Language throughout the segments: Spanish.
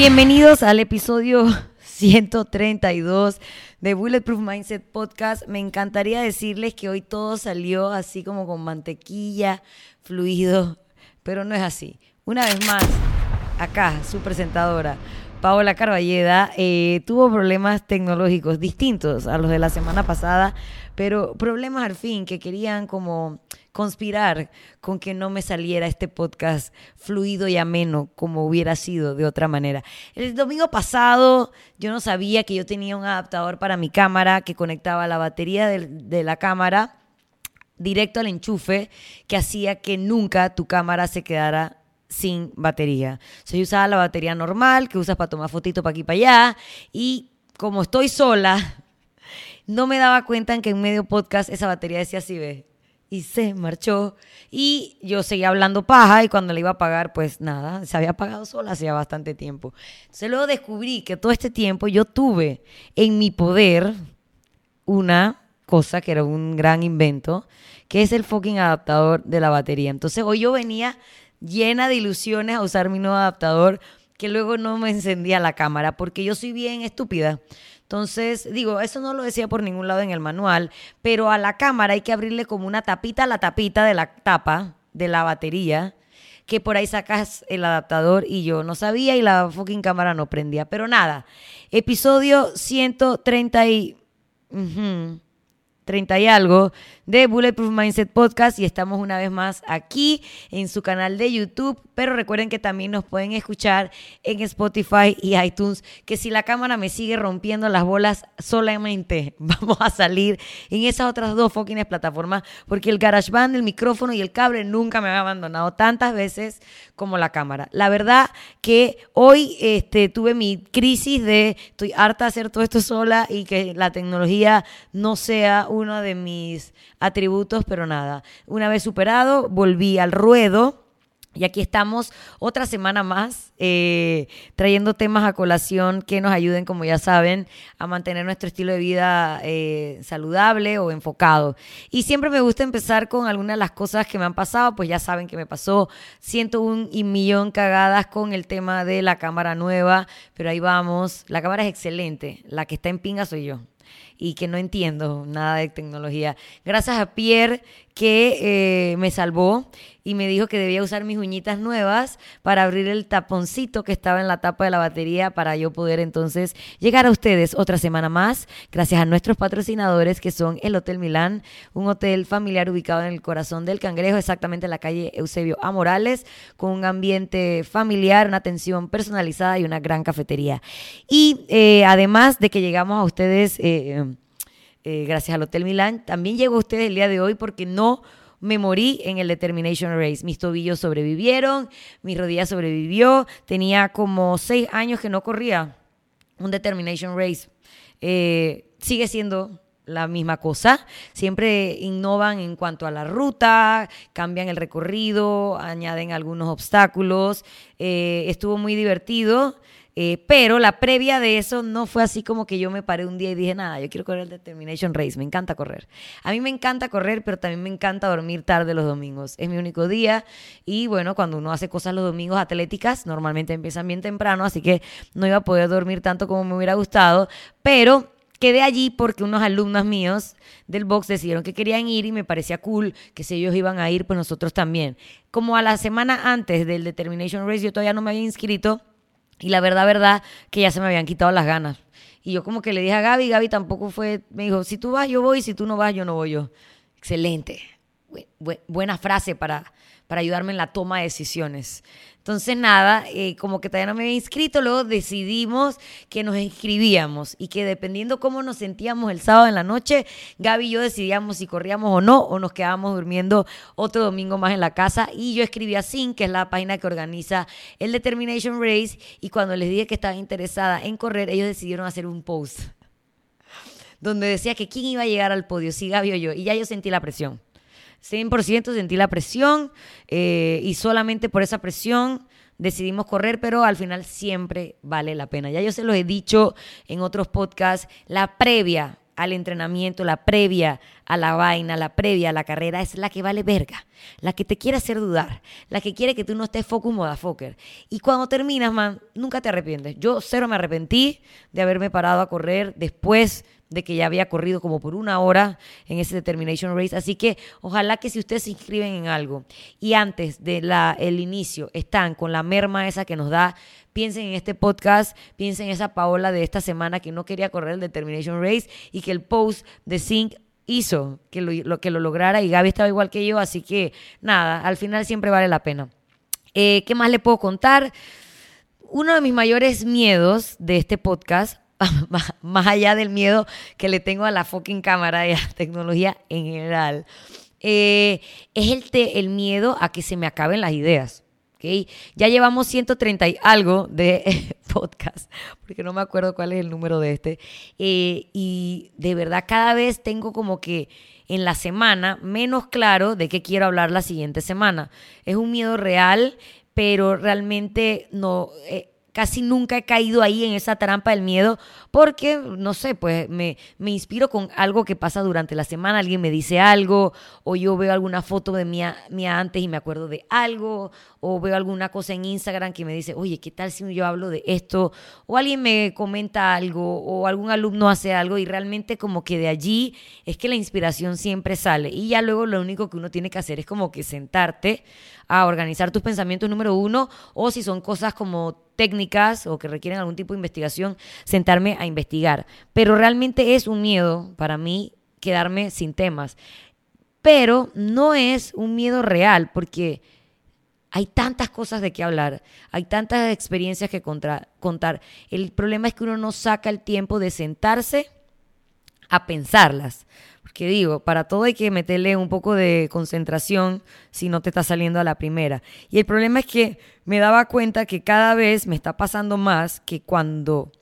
Bienvenidos al episodio 132 de Bulletproof Mindset Podcast. Me encantaría decirles que hoy todo salió así como con mantequilla, fluido, pero no es así. Una vez más, acá, su presentadora, Paola Carballeda, eh, tuvo problemas tecnológicos distintos a los de la semana pasada, pero problemas al fin que querían como conspirar con que no me saliera este podcast fluido y ameno como hubiera sido de otra manera. El domingo pasado yo no sabía que yo tenía un adaptador para mi cámara que conectaba la batería de, la cámara directo al enchufe que hacía que nunca tu cámara se quedara sin batería. So, yo usaba la batería normal que usas para tomar fotitos para aquí para allá y como estoy sola, no me daba cuenta en que en medio podcast esa batería decía así, ve, y se marchó. Y yo seguía hablando paja y cuando le iba a pagar, pues nada, se había apagado sola hacía bastante tiempo. Entonces luego descubrí que todo este tiempo yo tuve en mi poder una cosa que era un gran invento, que es el fucking adaptador de la batería. Entonces hoy yo venía llena de ilusiones a usar mi nuevo adaptador que luego no me encendía la cámara porque yo soy bien estúpida. Entonces, digo, eso no lo decía por ningún lado en el manual, pero a la cámara hay que abrirle como una tapita a la tapita de la tapa de la batería, que por ahí sacas el adaptador y yo no sabía y la fucking cámara no prendía. Pero nada, episodio 130 y... 30 y algo de Bulletproof Mindset Podcast y estamos una vez más aquí en su canal de YouTube, pero recuerden que también nos pueden escuchar en Spotify y iTunes, que si la cámara me sigue rompiendo las bolas solamente vamos a salir en esas otras dos fucking plataformas porque el GarageBand, el micrófono y el cable nunca me han abandonado tantas veces como la cámara. La verdad que hoy este, tuve mi crisis de estoy harta de hacer todo esto sola y que la tecnología no sea uno de mis atributos, pero nada. Una vez superado, volví al ruedo. Y aquí estamos otra semana más eh, trayendo temas a colación que nos ayuden, como ya saben, a mantener nuestro estilo de vida eh, saludable o enfocado. Y siempre me gusta empezar con algunas de las cosas que me han pasado, pues ya saben que me pasó ciento un y millón cagadas con el tema de la cámara nueva, pero ahí vamos. La cámara es excelente, la que está en pinga soy yo y que no entiendo nada de tecnología. Gracias a Pierre que eh, me salvó y me dijo que debía usar mis uñitas nuevas para abrir el taponcito que estaba en la tapa de la batería para yo poder entonces llegar a ustedes otra semana más, gracias a nuestros patrocinadores que son el Hotel Milán, un hotel familiar ubicado en el corazón del Cangrejo, exactamente en la calle Eusebio A. Morales, con un ambiente familiar, una atención personalizada y una gran cafetería. Y eh, además de que llegamos a ustedes... Eh, eh, gracias al Hotel Milán. También llegó a ustedes el día de hoy porque no me morí en el Determination Race. Mis tobillos sobrevivieron, mi rodilla sobrevivió. Tenía como seis años que no corría un Determination Race. Eh, sigue siendo la misma cosa. Siempre innovan en cuanto a la ruta, cambian el recorrido, añaden algunos obstáculos. Eh, estuvo muy divertido. Eh, pero la previa de eso no fue así como que yo me paré un día y dije, nada, yo quiero correr el Determination Race, me encanta correr. A mí me encanta correr, pero también me encanta dormir tarde los domingos. Es mi único día y bueno, cuando uno hace cosas los domingos atléticas, normalmente empiezan bien temprano, así que no iba a poder dormir tanto como me hubiera gustado, pero quedé allí porque unos alumnos míos del box decidieron que querían ir y me parecía cool que si ellos iban a ir, pues nosotros también. Como a la semana antes del Determination Race yo todavía no me había inscrito, y la verdad, verdad, que ya se me habían quitado las ganas. Y yo como que le dije a Gaby, Gaby tampoco fue, me dijo, si tú vas, yo voy, si tú no vas, yo no voy yo. Excelente. buena frase para, para ayudarme en la toma de decisiones. Entonces, nada, eh, como que todavía no me había inscrito, luego decidimos que nos inscribíamos y que dependiendo cómo nos sentíamos el sábado en la noche, Gaby y yo decidíamos si corríamos o no, o nos quedábamos durmiendo otro domingo más en la casa. Y yo escribí a Sin, que es la página que organiza el Determination Race, y cuando les dije que estaba interesada en correr, ellos decidieron hacer un post donde decía que quién iba a llegar al podio, si Gaby o yo, y ya yo sentí la presión. 100% sentí la presión eh, y solamente por esa presión decidimos correr, pero al final siempre vale la pena. Ya yo se lo he dicho en otros podcasts, la previa al entrenamiento, la previa a la vaina, la previa a la carrera, es la que vale verga, la que te quiere hacer dudar, la que quiere que tú no estés focus motherfucker. Y cuando terminas, man, nunca te arrepientes. Yo cero me arrepentí de haberme parado a correr después de que ya había corrido como por una hora en ese Determination Race. Así que ojalá que si ustedes se inscriben en algo y antes del el inicio están con la merma esa que nos da, piensen en este podcast, piensen en esa Paola de esta semana que no quería correr el Determination Race y que el post de Sync hizo que lo, que lo lograra y Gaby estaba igual que yo, así que nada, al final siempre vale la pena. Eh, ¿Qué más le puedo contar? Uno de mis mayores miedos de este podcast más allá del miedo que le tengo a la fucking cámara y a la tecnología en general, eh, es el, el miedo a que se me acaben las ideas. ¿Okay? Ya llevamos 130 y algo de podcast, porque no me acuerdo cuál es el número de este. Eh, y de verdad cada vez tengo como que en la semana menos claro de qué quiero hablar la siguiente semana. Es un miedo real, pero realmente no... Eh, casi nunca he caído ahí en esa trampa del miedo porque, no sé, pues me, me inspiro con algo que pasa durante la semana, alguien me dice algo o yo veo alguna foto de mía, mía antes y me acuerdo de algo o veo alguna cosa en Instagram que me dice, oye, ¿qué tal si yo hablo de esto? O alguien me comenta algo o algún alumno hace algo y realmente como que de allí es que la inspiración siempre sale y ya luego lo único que uno tiene que hacer es como que sentarte a organizar tus pensamientos número uno o si son cosas como técnicas o que requieren algún tipo de investigación, sentarme a investigar. Pero realmente es un miedo para mí quedarme sin temas. Pero no es un miedo real porque hay tantas cosas de qué hablar, hay tantas experiencias que contar. El problema es que uno no saca el tiempo de sentarse a pensarlas. Porque digo, para todo hay que meterle un poco de concentración si no te está saliendo a la primera. Y el problema es que me daba cuenta que cada vez me está pasando más que cuando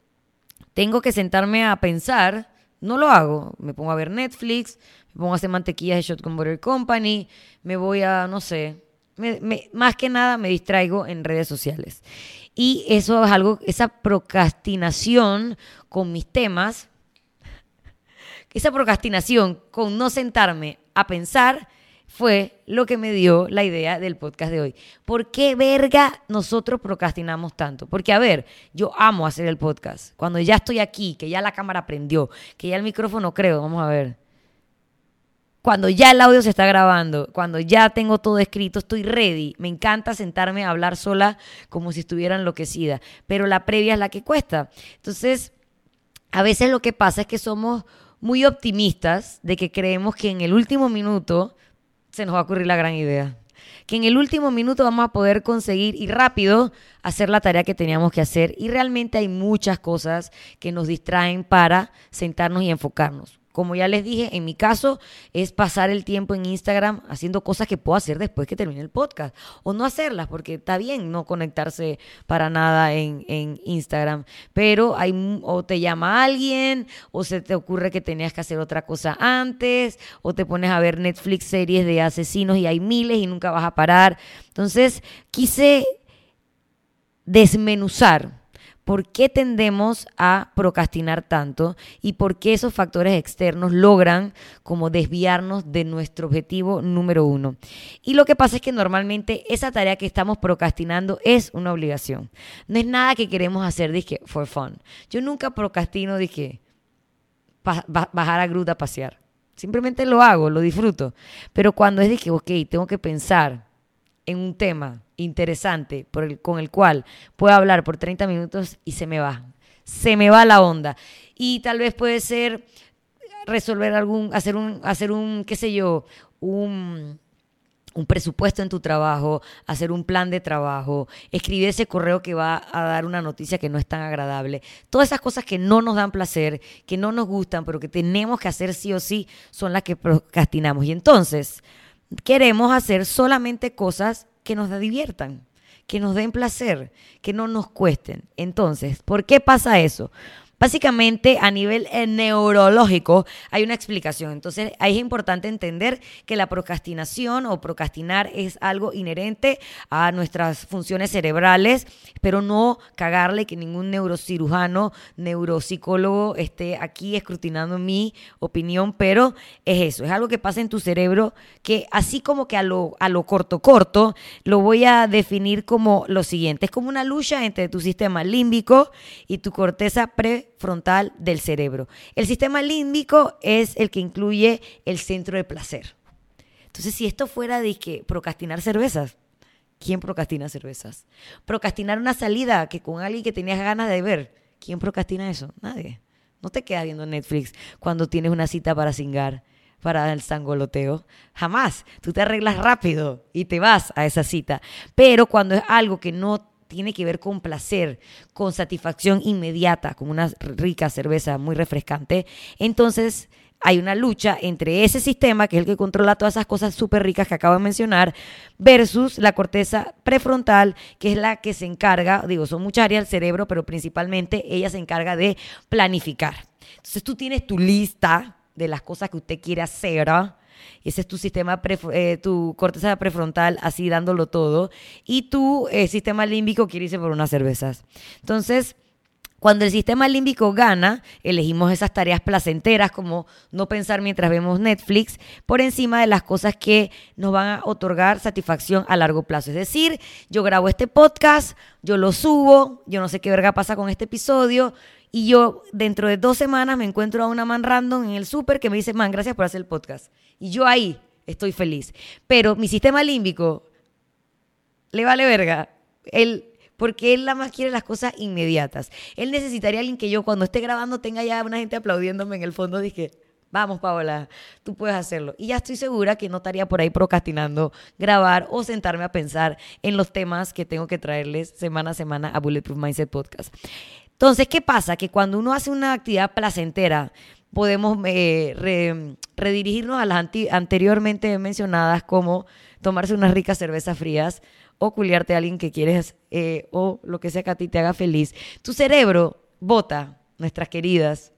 tengo que sentarme a pensar, no lo hago. Me pongo a ver Netflix, me pongo a hacer mantequillas de Shotgun Butter Company, me voy a, no sé, más que nada me distraigo en redes sociales. Y eso es algo, esa procrastinación con mis temas esa procrastinación con no sentarme a pensar fue lo que me dio la idea del podcast de hoy. ¿Por qué verga nosotros procrastinamos tanto? Porque, a ver, yo amo hacer el podcast. Cuando ya estoy aquí, que ya la cámara prendió, que ya el micrófono creo, vamos a ver. Cuando ya el audio se está grabando, cuando ya tengo todo escrito, estoy ready. Me encanta sentarme a hablar sola como si estuviera enloquecida. Pero la previa es la que cuesta. Entonces, a veces lo que pasa es que somos muy optimistas de que creemos que en el último minuto se nos va a ocurrir la gran idea. Que en el último minuto vamos a poder conseguir y rápido hacer la tarea que teníamos que hacer. Y realmente hay muchas cosas que nos distraen para sentarnos y enfocarnos. Como ya les dije, en mi caso es pasar el tiempo en Instagram haciendo cosas que puedo hacer después que termine el podcast. O no hacerlas, porque está bien no conectarse para nada en, Instagram. Pero hay, o te llama alguien, o se te ocurre que tenías que hacer otra cosa antes, o te pones a ver Netflix series de asesinos y hay miles y nunca vas a parar. Entonces, quise desmenuzar por qué tendemos a procrastinar tanto y por qué esos factores externos logran como desviarnos de nuestro objetivo número uno. Y lo que pasa es que normalmente esa tarea que estamos procrastinando es una obligación. No es nada que queremos hacer, dije, for fun. Yo nunca procrastino, dije, bajar a gruta a pasear. Simplemente lo hago, lo disfruto. Pero cuando es, dije, ok, tengo que pensar en un tema interesante con el cual puedo hablar por 30 minutos y se me va. Se me va la onda. Y tal vez puede ser resolver algún, hacer un, hacer un, qué sé yo, un, un presupuesto en tu trabajo, hacer un plan de trabajo, escribir ese correo que va a dar una noticia que no es tan agradable. Todas esas cosas que no nos dan placer, que no nos gustan, pero que tenemos que hacer sí o sí, son las que procrastinamos. Y entonces queremos hacer solamente cosas que nos diviertan, que nos den placer, que no nos cuesten. Entonces, ¿por qué pasa eso? Básicamente, a nivel eh, neurológico, hay una explicación. Entonces, ahí es importante entender que la procrastinación o procrastinar es algo inherente a nuestras funciones cerebrales, pero no cagarle que ningún neurocirujano, neuropsicólogo esté aquí escrutinando mi opinión, pero es eso, es algo que pasa en tu cerebro que así como que a lo, a lo corto corto, lo voy a definir como lo siguiente, es como una lucha entre tu sistema límbico y tu corteza pre frontal del cerebro. El sistema límbico es el que incluye el centro de placer. Entonces, si esto fuera de que procrastinar cervezas, ¿quién procrastina cervezas? Procrastinar una salida que con alguien que tenías ganas de ver, ¿quién procrastina eso? Nadie. No te quedas viendo Netflix cuando tienes una cita para cingar, para el sangoloteo. Jamás. Tú te arreglas rápido y te vas a esa cita. Pero cuando es algo que no tiene que ver con placer, con satisfacción inmediata, con una rica cerveza muy refrescante, entonces hay una lucha entre ese sistema, que es el que controla todas esas cosas súper ricas que acabo de mencionar, versus la corteza prefrontal, que es la que se encarga, digo, son muchas áreas del cerebro, pero principalmente ella se encarga de planificar. Entonces tú tienes tu lista de las cosas que usted quiere hacer, ¿ah? Ese es tu sistema, eh, tu corteza prefrontal así dándolo todo. Y tu eh, sistema límbico quiere irse por unas cervezas. Entonces, cuando el sistema límbico gana, elegimos esas tareas placenteras como no pensar mientras vemos Netflix por encima de las cosas que nos van a otorgar satisfacción a largo plazo. Es decir, yo grabo este podcast, yo lo subo, yo no sé qué verga pasa con este episodio, y yo dentro de dos semanas me encuentro a una man random en el súper que me dice, man, gracias por hacer el podcast. Y yo ahí estoy feliz. Pero mi sistema límbico le vale verga. Él, porque él la más quiere las cosas inmediatas. Él necesitaría a alguien que yo cuando esté grabando tenga ya una gente aplaudiéndome en el fondo. Dije, vamos Paola, tú puedes hacerlo. Y ya estoy segura que no estaría por ahí procrastinando grabar o sentarme a pensar en los temas que tengo que traerles semana a semana a Bulletproof Mindset Podcast. Entonces, ¿qué pasa? Que cuando uno hace una actividad placentera, podemos eh, redirigirnos a las anteriormente mencionadas como tomarse unas ricas cervezas frías o culiarte a alguien que quieres eh, o lo que sea que a ti te haga feliz. Tu cerebro bota nuestras queridas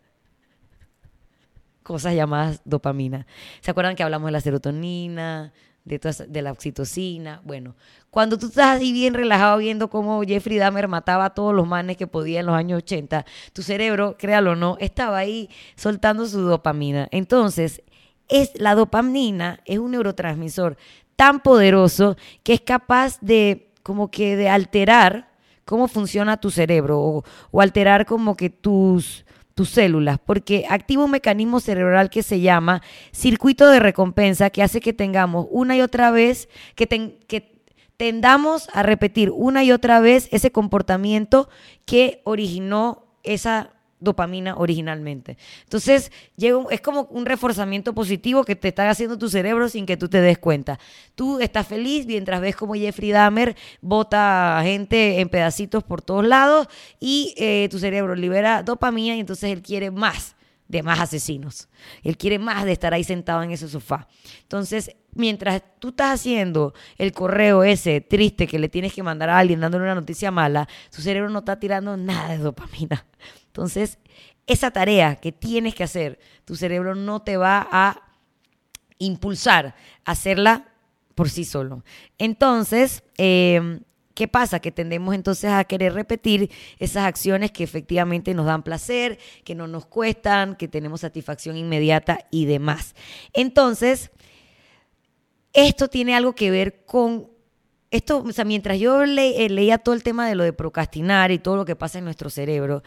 cosas llamadas dopamina. ¿Se acuerdan que hablamos de la serotonina, de, la oxitocina. Bueno, cuando tú estás ahí bien relajado viendo cómo Jeffrey Dahmer mataba a todos los manes que podía en los años 80, tu cerebro, créalo o no, estaba ahí soltando su dopamina. Entonces, es, la dopamina es un neurotransmisor tan poderoso que es capaz de como que de alterar cómo funciona tu cerebro o, o alterar como que tus tus células, porque activa un mecanismo cerebral que se llama circuito de recompensa, que hace que tengamos una y otra vez, que, que tendamos a repetir una y otra vez ese comportamiento que originó esa dopamina originalmente. Entonces, llega es como un reforzamiento positivo que te está haciendo tu cerebro sin que tú te des cuenta. Tú estás feliz mientras ves como Jeffrey Dahmer bota gente en pedacitos por todos lados y eh, tu cerebro libera dopamina y entonces él quiere más de más asesinos. Él quiere más de estar ahí sentado en ese sofá. Entonces, mientras tú estás haciendo el correo ese triste que le tienes que mandar a alguien dándole una noticia mala, tu cerebro no está tirando nada de dopamina. Entonces, esa tarea que tienes que hacer, tu cerebro no te va a impulsar a hacerla por sí solo. Entonces, em, ¿qué pasa? Que tendemos entonces a querer repetir esas acciones que efectivamente nos dan placer, que no nos cuestan, que tenemos satisfacción inmediata y demás. Entonces, esto tiene algo que ver con esto, o sea, mientras yo eh, leía todo el tema de lo de procrastinar y todo lo que pasa en nuestro cerebro,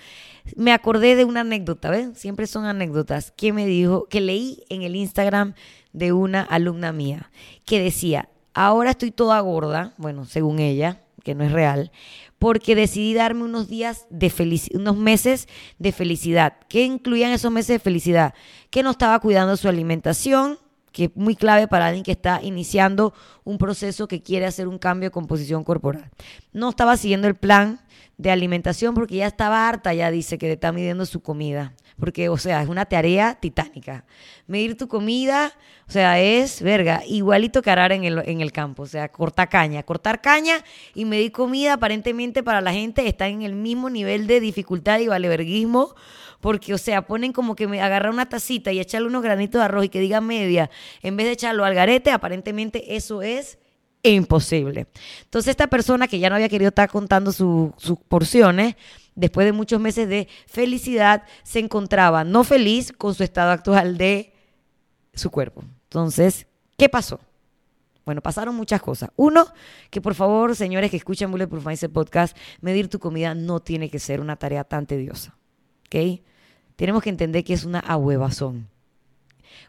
me acordé de una anécdota, ¿ves? Siempre son anécdotas que me dijo, que leí en el Instagram de una alumna mía, que decía, ahora estoy toda gorda, bueno, según ella, que no es real, porque decidí darme unos días de felicidad, unos meses de felicidad. ¿Qué incluían esos meses de felicidad? Que no estaba cuidando su alimentación, que es muy clave para alguien que está iniciando un proceso que quiere hacer un cambio de composición corporal. No estaba siguiendo el plan de alimentación porque ya estaba harta, ya dice que está midiendo su comida. porque, o sea, es una tarea titánica. Medir tu comida, o sea, es, verga, igualito que arar en el, en el campo, o sea, cortar caña. Cortar caña y medir comida, aparentemente para la gente, está en el mismo nivel de dificultad y valeverguismo, porque, o sea, ponen como que me agarrar una tacita y echarle unos granitos de arroz y que diga media, en vez de echarlo al garete, aparentemente eso es imposible. Entonces esta persona que ya no había querido estar contando sus porciones, después de muchos meses de felicidad, se encontraba no feliz con su estado actual de su cuerpo. Entonces, ¿qué pasó? Bueno, pasaron muchas cosas. Uno, que por favor, señores que escuchan Bulletproof Mindset Podcast, medir tu comida no tiene que ser una tarea tan tediosa. ¿Ok? Tenemos que entender que es una ahuevazón.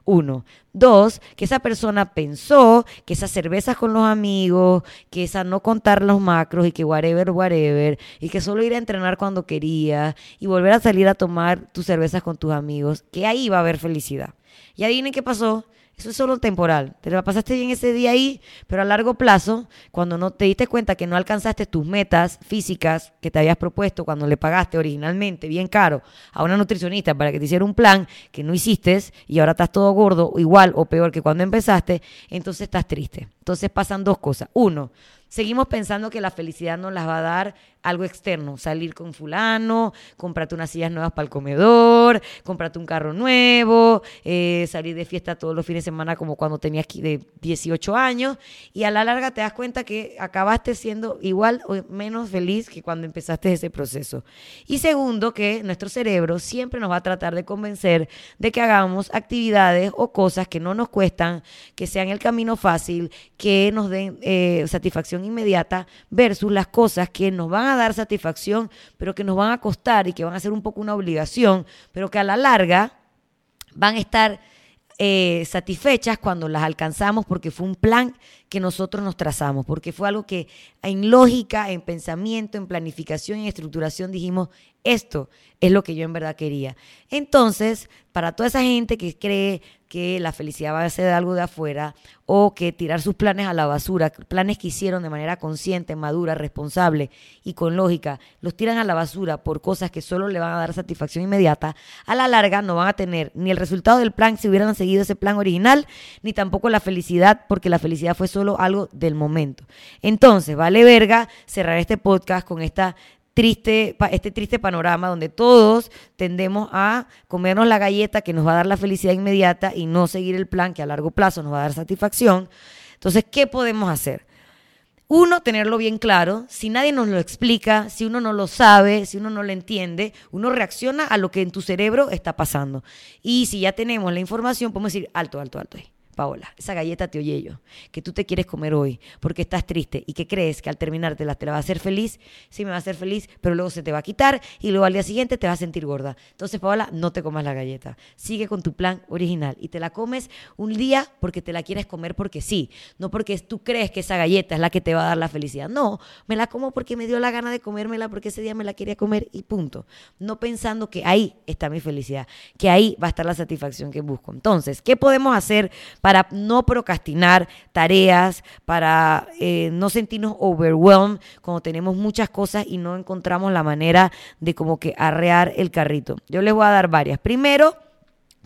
Uno. Dos, que esa persona pensó que esas cervezas con los amigos, que esa no contar los macros y que whatever, whatever, y que solo ir a entrenar cuando quería y volver a salir a tomar tus cervezas con tus amigos, que ahí va a haber felicidad. Y adivinen qué pasó. Eso es solo temporal. Te la pasaste bien ese día ahí, pero a largo plazo, cuando no te diste cuenta que no alcanzaste tus metas físicas que te habías propuesto cuando le pagaste originalmente bien caro a una nutricionista para que te hiciera un plan que no hiciste y ahora estás todo gordo, igual o peor que cuando empezaste, entonces estás triste. Entonces pasan dos cosas. Uno, seguimos pensando que la felicidad nos las va a dar algo externo, salir con fulano, comprarte unas sillas nuevas para el comedor, comprarte un carro nuevo, eh, salir de fiesta todos los fines de semana como cuando tenías de 18 años y a la larga te das cuenta que acabaste siendo igual o menos feliz que cuando empezaste ese proceso. Y segundo, que nuestro cerebro siempre nos va a tratar de convencer de que hagamos actividades o cosas que no nos cuestan, que sean el camino fácil, que nos den eh, satisfacción inmediata versus las cosas que nos van a dar satisfacción, pero que nos van a costar y que van a ser un poco una obligación, pero que a la larga van a estar eh, satisfechas cuando las alcanzamos porque fue un plan que nosotros nos trazamos, porque fue algo que en lógica, en pensamiento, en planificación, en estructuración dijimos, esto es lo que yo en verdad quería. Entonces, para toda esa gente que cree que la felicidad va a ser algo de afuera o que tirar sus planes a la basura, planes que hicieron de manera consciente, madura, responsable y con lógica, los tiran a la basura por cosas que solo le van a dar satisfacción inmediata, a la larga no van a tener ni el resultado del plan si hubieran seguido ese plan original, ni tampoco la felicidad, porque la felicidad fue solo algo del momento. Entonces, vale verga cerrar este podcast con esta triste, este triste panorama donde todos tendemos a comernos la galleta que nos va a dar la felicidad inmediata y no seguir el plan que a largo plazo nos va a dar satisfacción. Entonces, ¿qué podemos hacer? Uno, tenerlo bien claro. Si nadie nos lo explica, si uno no lo sabe, si uno no lo entiende, uno reacciona a lo que en tu cerebro está pasando. Y si ya tenemos la información, podemos decir, alto, alto, alto. Paola, esa galleta te oye yo, que tú te quieres comer hoy porque estás triste y que crees que al terminártela te la va a hacer feliz, sí me va a hacer feliz, pero luego se te va a quitar y luego al día siguiente te vas a sentir gorda. Entonces, Paola, no te comas la galleta. Sigue con tu plan original y te la comes un día porque te la quieres comer porque sí, no porque tú crees que esa galleta es la que te va a dar la felicidad. No, me la como porque me dio la gana de comérmela porque ese día me la quería comer y punto. No pensando que ahí está mi felicidad, que ahí va a estar la satisfacción que busco. Entonces, ¿qué podemos hacer? Para no procrastinar tareas, para eh, no sentirnos overwhelmed cuando tenemos muchas cosas y no encontramos la manera de como que arrear el carrito. Yo les voy a dar varias. Primero,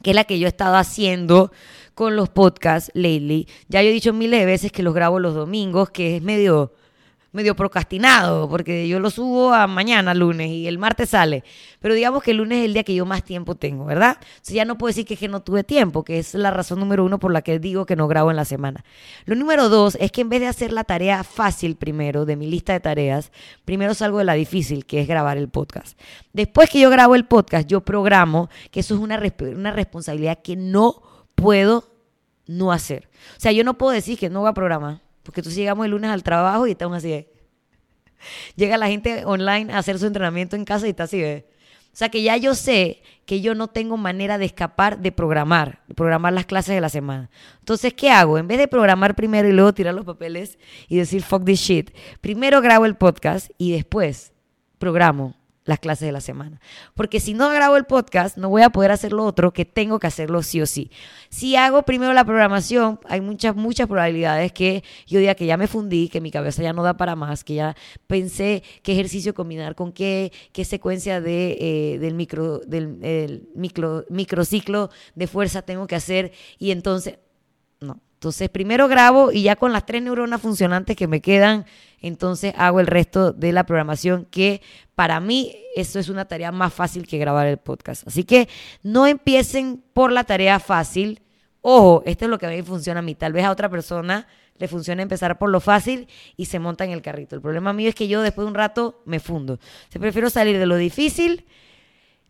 que es la que yo he estado haciendo con los podcasts lately. Ya yo he dicho miles de veces que los grabo los domingos, que es medio medio procrastinado, porque yo lo subo a mañana, lunes, y el martes sale. Pero digamos que el lunes es el día que yo más tiempo tengo, ¿verdad? Entonces ya no puedo decir que, que no tuve tiempo, que es la razón número uno por la que digo que no grabo en la semana. Lo número dos es que en vez de hacer la tarea fácil primero, de mi lista de tareas, primero salgo de la difícil, que es grabar el podcast. Después que yo grabo el podcast, yo programo, que eso es una, una responsabilidad que no puedo no hacer. O sea, yo no puedo decir que no voy a programar porque tú llegamos el lunes al trabajo y estamos así Llega la gente online a hacer su entrenamiento en casa y está así O sea que ya yo sé que yo no tengo manera de escapar de programar, de programar las clases de la semana. Entonces, ¿qué hago? En vez de programar primero y luego tirar los papeles y decir fuck this shit, primero grabo el podcast y después programo las clases de la semana. Porque si no grabo el podcast, no voy a poder hacer lo otro que tengo que hacerlo sí o sí. Si hago primero la programación, hay muchas, muchas probabilidades que yo diga que ya me fundí, que mi cabeza ya no da para más, que ya pensé qué ejercicio combinar con qué, qué secuencia de, eh, del, micro, del micro, microciclo de fuerza tengo que hacer. Y entonces, no. Entonces, primero grabo y ya con las tres neuronas funcionantes que me quedan, entonces hago el resto de la programación que para mí eso es una tarea más fácil que grabar el podcast. Así que no empiecen por la tarea fácil. Ojo, esto es lo que a mí funciona a mí. Tal vez a otra persona le funciona empezar por lo fácil y se monta en el carrito. El problema mío es que yo después de un rato me fundo. Prefiero salir de lo difícil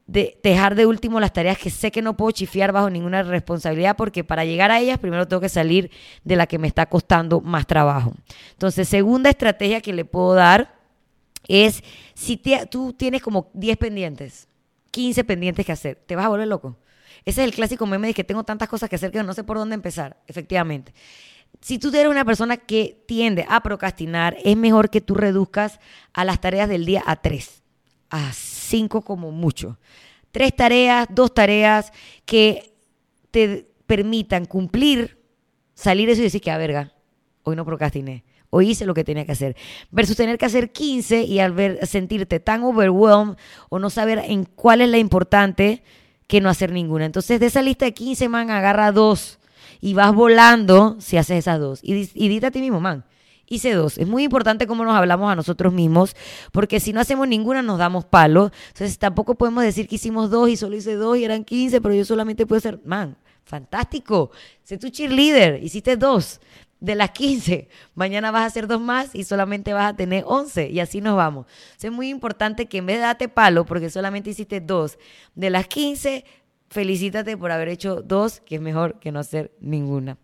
de dejar de último las tareas que sé que no puedo chifiar bajo ninguna responsabilidad porque para llegar a ellas primero tengo que salir de la que me está costando más trabajo. Entonces, segunda estrategia que le puedo dar es si tú tienes como 10 pendientes, 15 pendientes que hacer, te vas a volver loco. Ese es el clásico meme de que tengo tantas cosas que hacer que no sé por dónde empezar, efectivamente. Si tú eres una persona que tiende a procrastinar, es mejor que tú reduzcas a las tareas del día a tres a cinco como mucho. Tres tareas, dos tareas que te permitan cumplir, salir eso y decir que, a ah, verga, hoy no procrastiné, hoy hice lo que tenía que hacer. Versus tener que hacer 15 y al ver, sentirte tan overwhelmed o no saber en cuál es la importante que no hacer ninguna. Entonces, de esa lista de 15, man, agarra dos y vas volando si haces esas dos. Y, y dite a ti mismo, man, hice dos. Es muy importante cómo nos hablamos a nosotros mismos, porque si no hacemos ninguna nos damos palo. Entonces tampoco podemos decir que hicimos dos y solo hice dos y eran 15, pero yo solamente puedo ser, man, fantástico. Sé tu cheerleader, hiciste dos de las 15. Mañana vas a hacer dos más y solamente vas a tener 11 y así nos vamos. es muy importante que en vez de darte palo, porque solamente hiciste dos de las 15, felicítate por haber hecho dos, que es mejor que no hacer ninguna.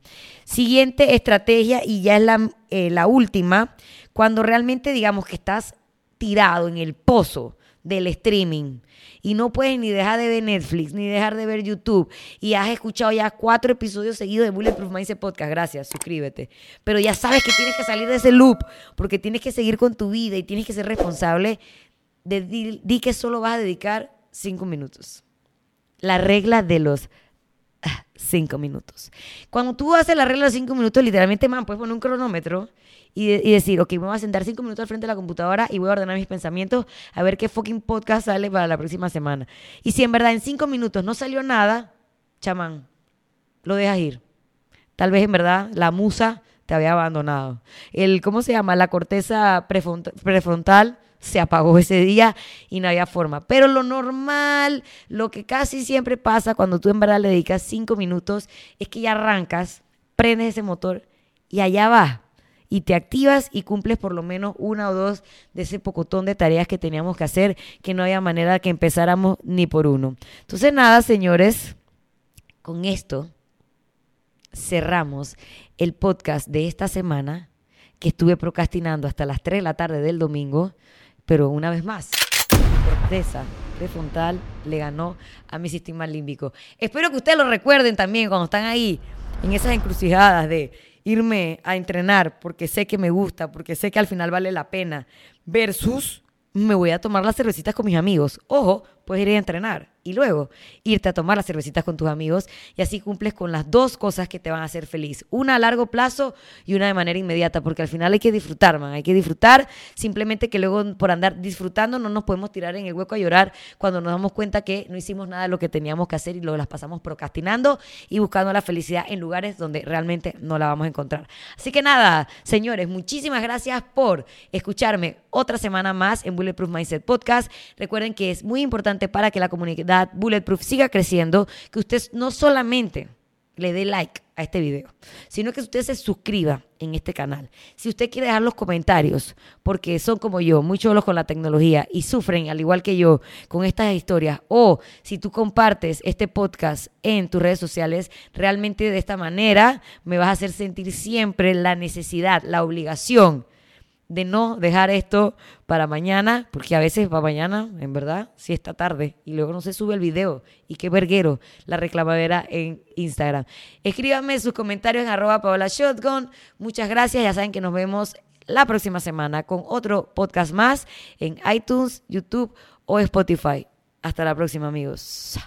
Siguiente estrategia, y ya es la, eh, la última, cuando realmente digamos que estás tirado en el pozo del streaming y no puedes ni dejar de ver Netflix, ni dejar de ver YouTube y has escuchado ya cuatro episodios seguidos de Bulletproof Mindset Podcast, gracias, suscríbete. Pero ya sabes que tienes que salir de ese loop porque tienes que seguir con tu vida y tienes que ser responsable. De, di que solo vas a dedicar cinco minutos la regla de los ah, cinco minutos. Cuando tú haces la regla de los cinco minutos, literalmente, man, puedes poner un cronómetro y, decir, ok, me voy a sentar cinco minutos al frente de la computadora y voy a ordenar mis pensamientos a ver qué fucking podcast sale para la próxima semana. Y si en verdad en cinco minutos no salió nada, chamán, lo dejas ir. Tal vez en verdad la musa te había abandonado. El, ¿cómo se llama? La corteza prefrontal se apagó ese día y no había forma. Pero lo normal, lo que casi siempre pasa cuando tú en verdad le dedicas cinco minutos, es que ya arrancas, prendes ese motor y allá va. Y te activas y cumples por lo menos una o dos de ese pocotón de tareas que teníamos que hacer, que no había manera que empezáramos ni por uno. Entonces, nada, señores, con esto cerramos el podcast de esta semana que estuve procrastinando hasta las 3 de la tarde del domingo pero una vez más, sorpresa prefrontal le ganó a mi sistema límbico. Espero que ustedes lo recuerden también cuando están ahí en esas encrucijadas de irme a entrenar porque sé que me gusta, porque sé que al final vale la pena, versus me voy a tomar las cervecitas con mis amigos. Ojo, puedes ir a entrenar y luego irte a tomar las cervecitas con tus amigos y así cumples con las dos cosas que te van a hacer feliz. Una a largo plazo y una de manera inmediata, porque al final hay que disfrutar, man. Hay que disfrutar, simplemente que luego por andar disfrutando no nos podemos tirar en el hueco a llorar cuando nos damos cuenta que no hicimos nada de lo que teníamos que hacer y luego las pasamos procrastinando y buscando la felicidad en lugares donde realmente no la vamos a encontrar. Así que nada, señores, muchísimas gracias por escucharme otra semana más en Bulletproof Mindset Podcast. Recuerden que es muy importante para que la comunidad Bulletproof siga creciendo, que usted no solamente le dé like a este video, sino que usted se suscriba en este canal. Si usted quiere dejar los comentarios, porque son como yo, muy cholos con la tecnología y sufren, al igual que yo, con estas historias, o si tú compartes este podcast en tus redes sociales, realmente de esta manera me vas a hacer sentir siempre la necesidad, la obligación de no dejar esto para mañana, porque a veces va mañana, en verdad, si está tarde, y luego no se sube el video. Y qué verguero la reclamadera en Instagram. Escríbanme sus comentarios en arroba Paola Shotgun. Muchas gracias, ya saben que nos vemos la próxima semana con otro podcast más en iTunes, YouTube o Spotify. Hasta la próxima, amigos.